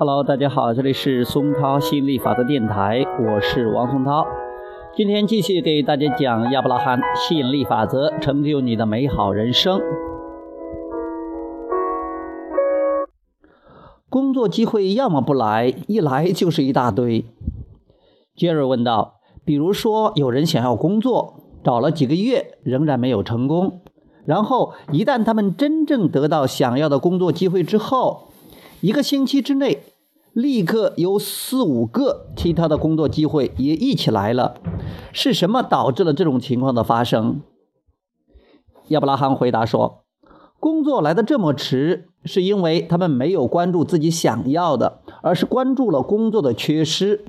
Hello，大家好，这里是松涛吸引力法则电台，我是王松涛。今天继续给大家讲亚伯拉罕吸引力法则，成就你的美好人生。工作机会要么不来，一来就是一大堆。杰瑞问道：“比如说，有人想要工作，找了几个月仍然没有成功，然后一旦他们真正得到想要的工作机会之后，一个星期之内，立刻有四五个其他的工作机会也一起来了。是什么导致了这种情况的发生？”亚伯拉罕回答说。工作来的这么迟，是因为他们没有关注自己想要的，而是关注了工作的缺失，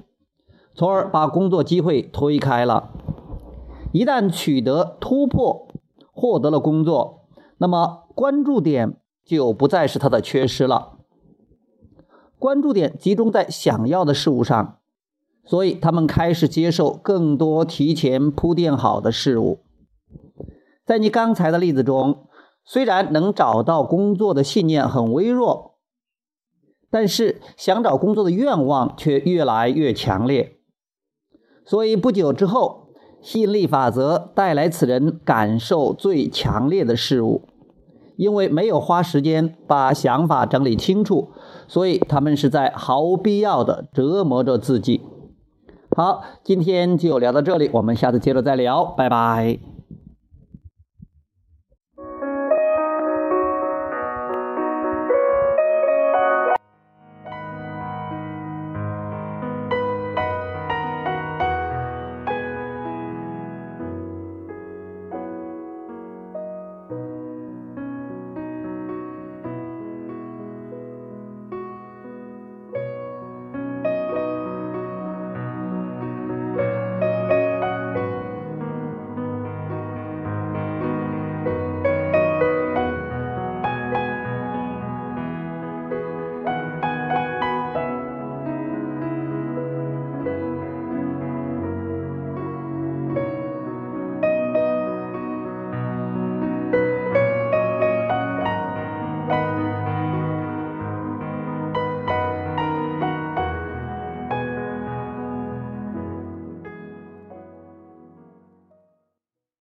从而把工作机会推开了。一旦取得突破，获得了工作，那么关注点就不再是他的缺失了，关注点集中在想要的事物上，所以他们开始接受更多提前铺垫好的事物。在你刚才的例子中。虽然能找到工作的信念很微弱，但是想找工作的愿望却越来越强烈。所以不久之后，吸引力法则带来此人感受最强烈的事物。因为没有花时间把想法整理清楚，所以他们是在毫无必要的折磨着自己。好，今天就聊到这里，我们下次接着再聊，拜拜。